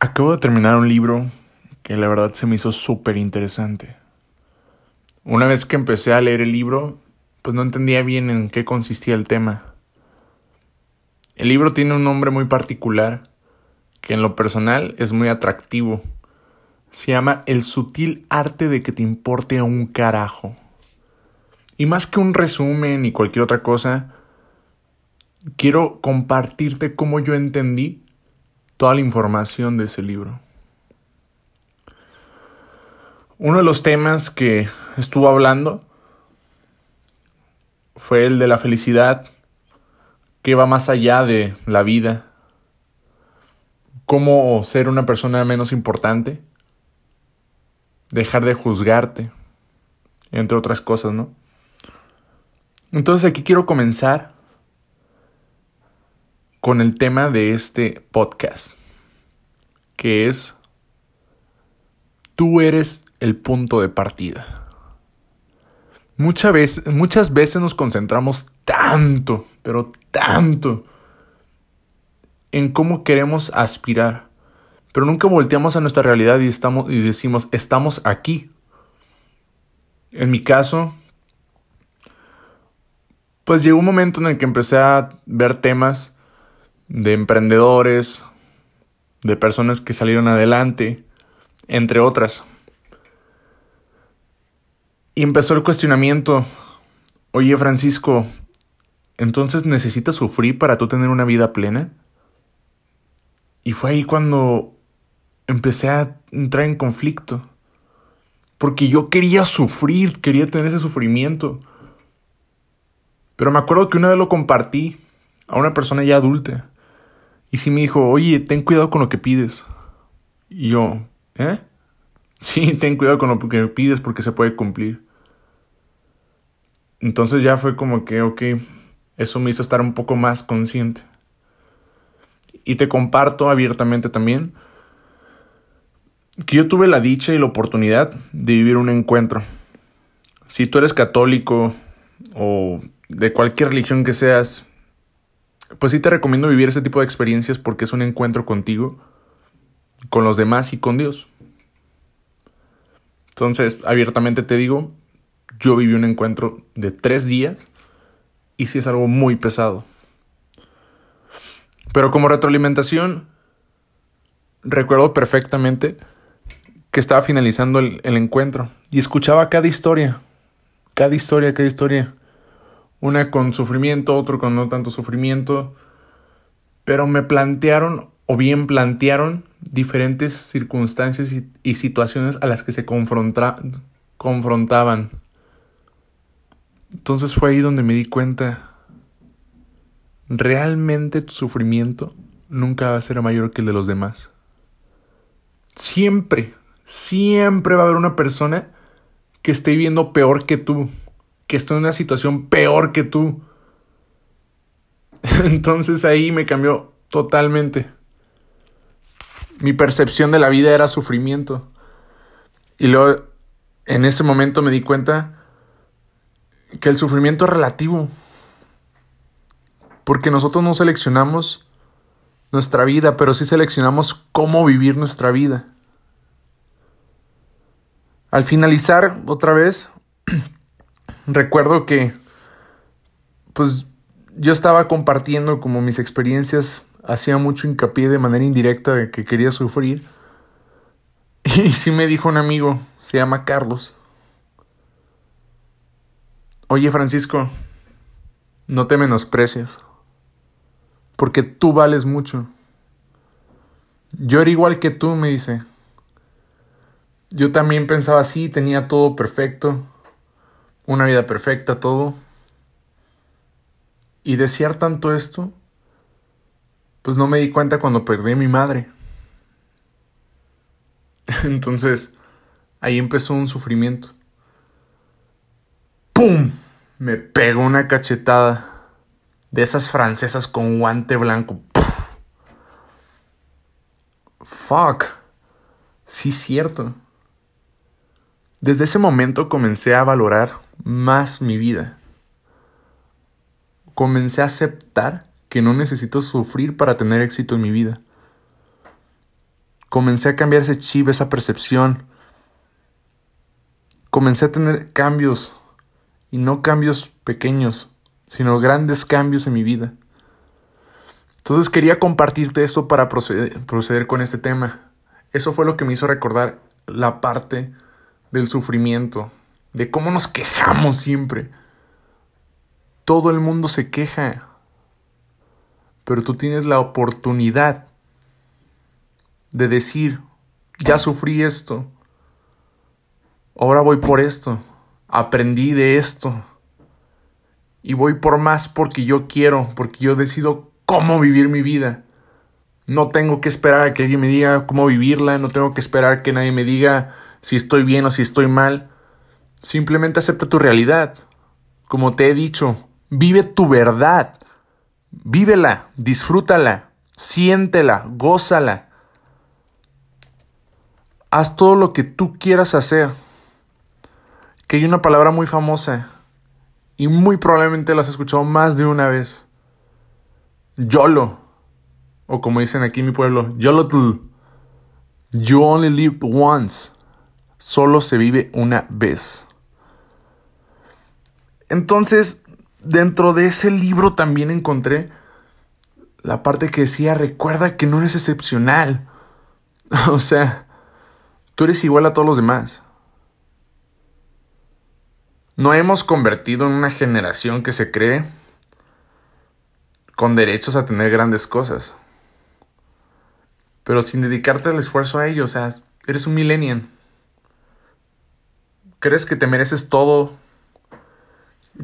Acabo de terminar un libro que la verdad se me hizo súper interesante. Una vez que empecé a leer el libro, pues no entendía bien en qué consistía el tema. El libro tiene un nombre muy particular, que en lo personal es muy atractivo. Se llama El sutil arte de que te importe a un carajo. Y más que un resumen y cualquier otra cosa, quiero compartirte cómo yo entendí toda la información de ese libro. Uno de los temas que estuvo hablando fue el de la felicidad, que va más allá de la vida, cómo ser una persona menos importante, dejar de juzgarte, entre otras cosas, ¿no? Entonces aquí quiero comenzar con el tema de este podcast, que es, tú eres el punto de partida. Muchas veces, muchas veces nos concentramos tanto, pero tanto, en cómo queremos aspirar, pero nunca volteamos a nuestra realidad y, estamos, y decimos, estamos aquí. En mi caso, pues llegó un momento en el que empecé a ver temas de emprendedores, de personas que salieron adelante, entre otras. Y empezó el cuestionamiento, oye Francisco, ¿entonces necesitas sufrir para tú tener una vida plena? Y fue ahí cuando empecé a entrar en conflicto. Porque yo quería sufrir, quería tener ese sufrimiento. Pero me acuerdo que una vez lo compartí a una persona ya adulta. Y sí me dijo, oye, ten cuidado con lo que pides. Y yo, ¿eh? Sí, ten cuidado con lo que pides porque se puede cumplir. Entonces ya fue como que, ok, eso me hizo estar un poco más consciente. Y te comparto abiertamente también que yo tuve la dicha y la oportunidad de vivir un encuentro. Si tú eres católico o de cualquier religión que seas, pues sí te recomiendo vivir ese tipo de experiencias porque es un encuentro contigo, con los demás y con Dios. Entonces, abiertamente te digo, yo viví un encuentro de tres días y sí es algo muy pesado. Pero como retroalimentación, recuerdo perfectamente que estaba finalizando el, el encuentro y escuchaba cada historia, cada historia, cada historia una con sufrimiento, otro con no tanto sufrimiento, pero me plantearon o bien plantearon diferentes circunstancias y, situaciones a las que se confrontaban. Entonces fue ahí donde me di cuenta, realmente tu sufrimiento nunca va a ser mayor que el de los demás. Siempre, siempre va a haber una persona que esté viviendo peor que tú que estoy en una situación peor que tú. Entonces ahí me cambió totalmente. Mi percepción de la vida era sufrimiento. Y luego en ese momento me di cuenta que el sufrimiento es relativo. Porque nosotros no seleccionamos nuestra vida, pero sí seleccionamos cómo vivir nuestra vida. Al finalizar, otra vez, recuerdo que pues yo estaba compartiendo como mis experiencias, hacía mucho hincapié de manera indirecta de que quería sufrir. Y sí me dijo un amigo, se llama Carlos. Oye Francisco, no te menosprecies, porque tú vales mucho. Yo era igual que tú, me dice. Yo también pensaba así, tenía todo perfecto, una vida perfecta, todo. Y desear tanto esto, pues no me di cuenta cuando perdí a mi madre. Entonces, ahí empezó un sufrimiento. ¡Pum! Me pegó una cachetada de esas francesas con guante blanco. Fuck. Sí, cierto. Desde ese momento comencé a valorar más mi vida. Comencé a aceptar que no necesito sufrir para tener éxito en mi vida. comencé a cambiar ese chip, esa percepción. Comencé a tener cambios, y no cambios pequeños, sino grandes cambios en mi vida. Entonces quería compartirte esto para proceder, proceder con este tema. Eso fue lo que me hizo recordar la parte del sufrimiento, de cómo nos quejamos siempre. Todo el mundo se queja, pero tú tienes la oportunidad de decir, ya sufrí esto, ahora voy por esto, aprendí de esto, y voy por más porque yo quiero, porque yo decido cómo vivir mi vida. No tengo que esperar a que alguien me diga cómo vivirla, no tengo que esperar que nadie me diga si estoy bien o si estoy mal. Simplemente acepta tu realidad. Como te he dicho, vive tu verdad. Vívela, disfrútala, siéntela, gózala. Haz todo lo que tú quieras hacer. Que hay una palabra muy famosa y muy probablemente la has escuchado más de una vez. YOLO. O como dicen aquí en mi pueblo, YOLO. You only live once. Solo se vive una vez. Entonces, dentro de ese libro también encontré la parte que decía, recuerda que no eres excepcional. o sea, Tú eres igual a todos los demás. No hemos convertido en una generación que se cree con derechos a tener grandes cosas. Pero sin dedicarte el esfuerzo a ello, o sea, eres un millennial. Crees que te mereces todo.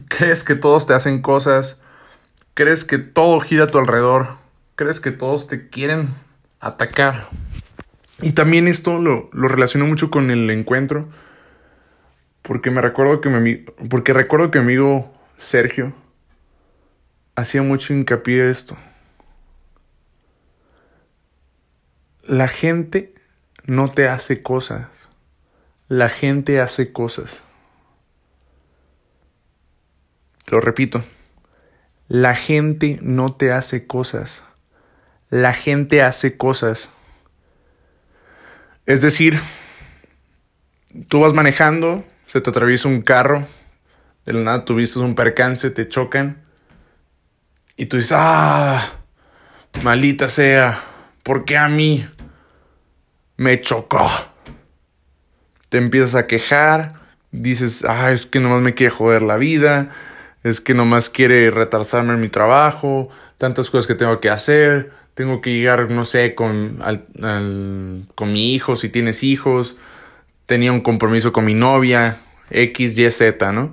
Crees que todos te hacen cosas. Crees que todo gira a tu alrededor. Crees que todos te quieren atacar. Y también esto lo, lo relaciono mucho con el encuentro. Porque me recuerdo que mi porque recuerdo que mi amigo Sergio hacía mucho hincapié a esto. La gente no te hace cosas. La gente hace cosas. Lo repito. La gente no te hace cosas. La gente hace cosas. Es decir, tú vas manejando, se te atraviesa un carro, de la nada tuviste un percance, te chocan y tú dices, ah, malita sea, ¿por qué a mí me chocó? Te empiezas a quejar, dices, ah, es que nomás me quiere joder la vida, es que nomás quiere retrasarme en mi trabajo, tantas cosas que tengo que hacer, tengo que llegar, no sé, con, con mi hijo, si tienes hijos, tenía un compromiso con mi novia, X, Y, Z, ¿no?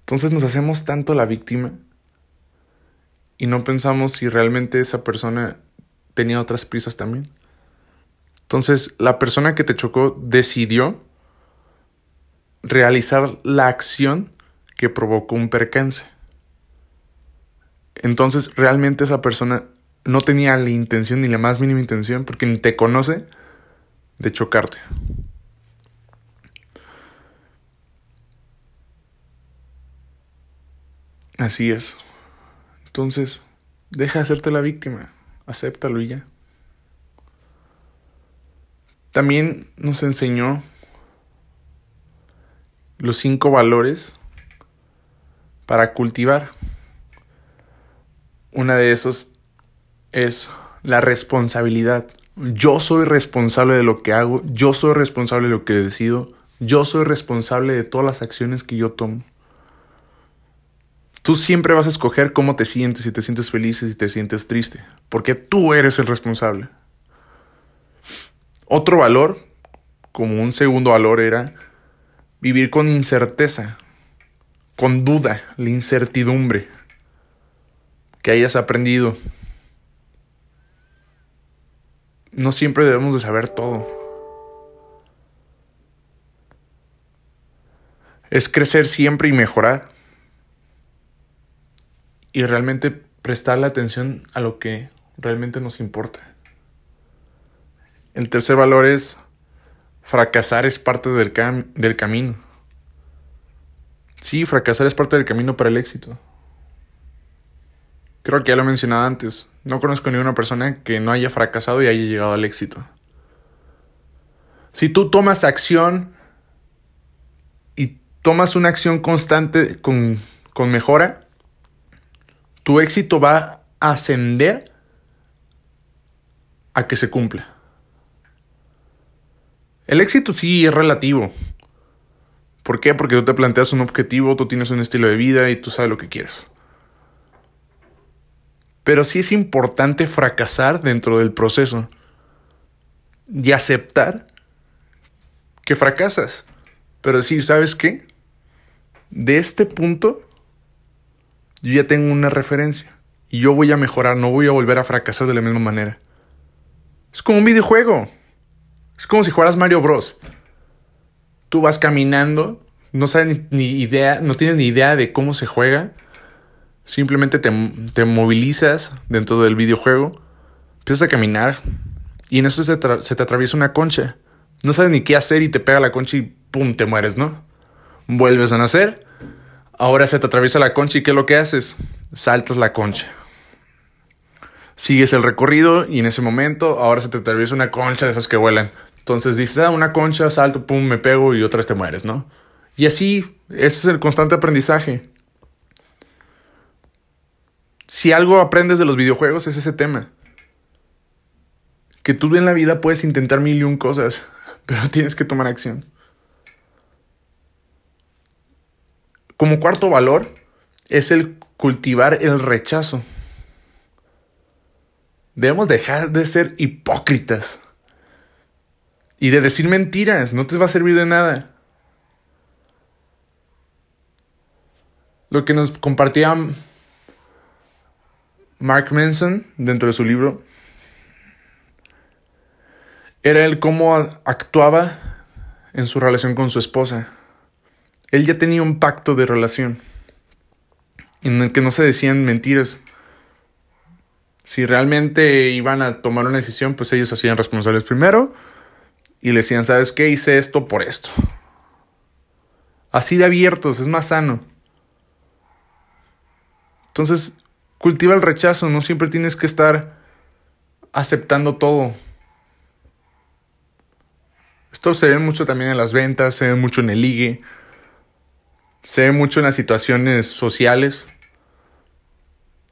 Entonces nos hacemos tanto la víctima y no pensamos si realmente esa persona tenía otras prisas también. Entonces, la persona que te chocó decidió realizar la acción que provocó un percance. Entonces realmente esa persona no tenía la intención ni la más mínima intención, porque ni te conoce, de chocarte. Así es. Entonces, deja de hacerte la víctima, acéptalo y ya. También nos enseñó los cinco valores para cultivar. Una de esos es la responsabilidad. Yo soy responsable de lo que hago, yo soy responsable de lo que decido, yo soy responsable de todas las acciones que yo tomo. Tú siempre vas a escoger cómo te sientes, si te sientes feliz, si te sientes triste, porque tú eres el responsable. Otro valor, como un segundo valor, era vivir con incerteza, con duda, la incertidumbre que hayas aprendido. No siempre debemos de saber todo. Es crecer siempre y mejorar. Y realmente prestar la atención a lo que realmente nos importa. El tercer valor es fracasar es parte del, del camino. Sí, fracasar es parte del camino para el éxito. Creo que ya lo he mencionado antes. No conozco ni una persona que no haya fracasado y haya llegado al éxito. Si tú tomas acción y tomas una acción constante con, con mejora, tu éxito va a ascender a que se cumpla. El éxito sí es relativo. ¿Por qué? Porque tú te planteas un objetivo, tú tienes un estilo de vida y tú sabes lo que quieres. Pero sí es importante fracasar dentro del proceso y aceptar que fracasas. Pero decir, ¿sabes qué? De este punto yo ya tengo una referencia y yo voy a mejorar, no voy a volver a fracasar de la misma manera. Es como un videojuego. Es como si jugaras Mario Bros. Tú vas caminando, no sabes ni, idea, no tienes ni idea de cómo se juega. Simplemente te, te movilizas dentro del videojuego, empiezas a caminar y en eso se, se te atraviesa una concha. No sabes ni qué hacer y te pega la concha y ¡pum! te mueres, ¿no? Vuelves a nacer, ahora se te atraviesa la concha y ¿qué es lo que haces? Saltas la concha. Sigues el recorrido y en ese momento ahora se te atraviesa una concha de esas que vuelan. Entonces dices, ah, una concha, salto, pum, me pego y otra vez te mueres, ¿no? Y así, ese es el constante aprendizaje. Si algo aprendes de los videojuegos es ese tema. Que tú en la vida puedes intentar mil y un cosas, pero tienes que tomar acción. Como cuarto valor es el cultivar el rechazo. Debemos dejar de ser hipócritas y de decir mentiras, no te va a servir de nada. Lo que nos compartía Mark Manson dentro de su libro era el cómo actuaba en su relación con su esposa. Él ya tenía un pacto de relación en el que no se decían mentiras. Si realmente iban a tomar una decisión, pues ellos hacían responsables primero y le decían, ¿sabes qué? Hice esto por esto. Así de abiertos, es más sano. Entonces, cultiva el rechazo, no siempre tienes que estar aceptando todo. Esto se ve mucho también en las ventas, se ve mucho en el ligue, se ve mucho en las situaciones sociales.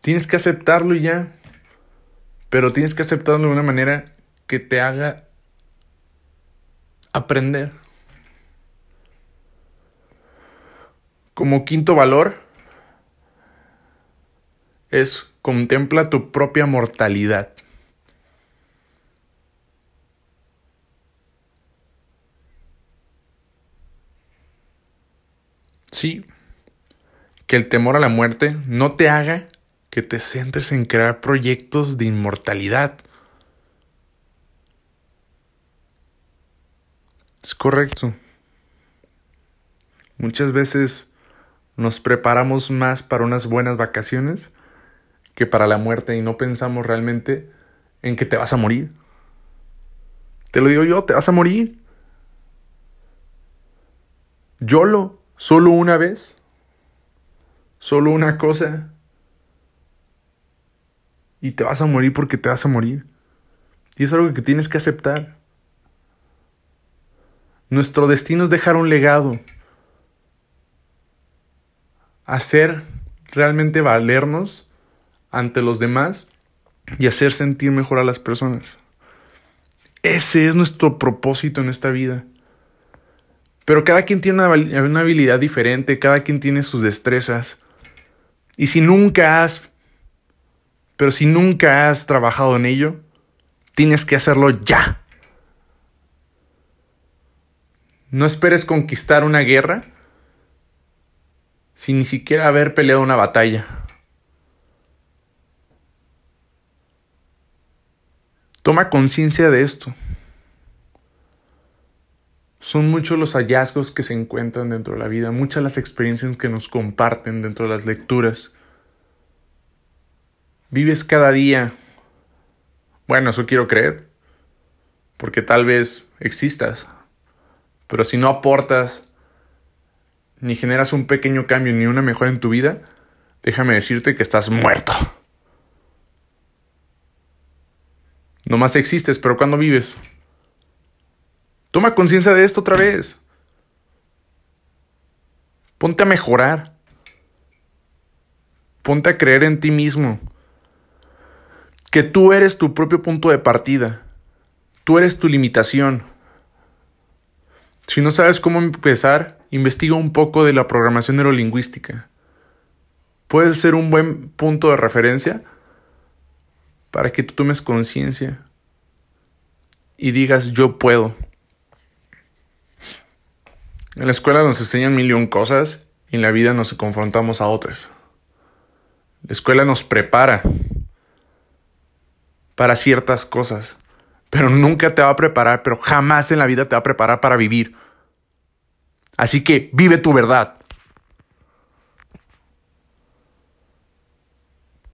Tienes que aceptarlo y ya. Pero tienes que aceptarlo de una manera que te haga aprender. Como quinto valor es contempla tu propia mortalidad. Sí, que el temor a la muerte no te haga que te centres en crear proyectos de inmortalidad. Es correcto. Muchas veces nos preparamos más para unas buenas vacaciones que para la muerte y no pensamos realmente en que te vas a morir. Te lo digo yo, te vas a morir. Yolo, solo una vez. Solo una cosa. Y te vas a morir porque te vas a morir. Y es algo que tienes que aceptar. Nuestro destino es dejar un legado. Hacer realmente valernos ante los demás y hacer sentir mejor a las personas. Ese es nuestro propósito en esta vida. Pero cada quien tiene una, una, habilidad diferente, cada quien tiene sus destrezas. Y si nunca has, pero si nunca has trabajado en ello, tienes que hacerlo ya. No esperes conquistar una guerra sin ni siquiera haber peleado una batalla. Toma conciencia de esto. Son muchos los hallazgos que se encuentran dentro de la vida, muchas las experiencias que nos comparten dentro de las lecturas. Vives cada día. Bueno, eso quiero creer, porque tal vez existas, pero si no aportas, ni generas un pequeño cambio, ni una mejora en tu vida, déjame decirte que estás muerto. Nomás existes, pero ¿cuándo vives? Toma conciencia de esto otra vez. Ponte a mejorar. Ponte a creer en ti mismo. Que tú eres tu propio punto de partida. Tú eres tu limitación. Si no sabes cómo empezar, investiga un poco de la programación neurolingüística. Puede ser un buen punto de referencia para que tú tomes conciencia y digas yo puedo. En la escuela nos enseñan mil cosas y en la vida nos confrontamos a otras. La escuela nos prepara para ciertas cosas, pero nunca te va a preparar, pero jamás en la vida te va a preparar para vivir. Así que vive tu verdad.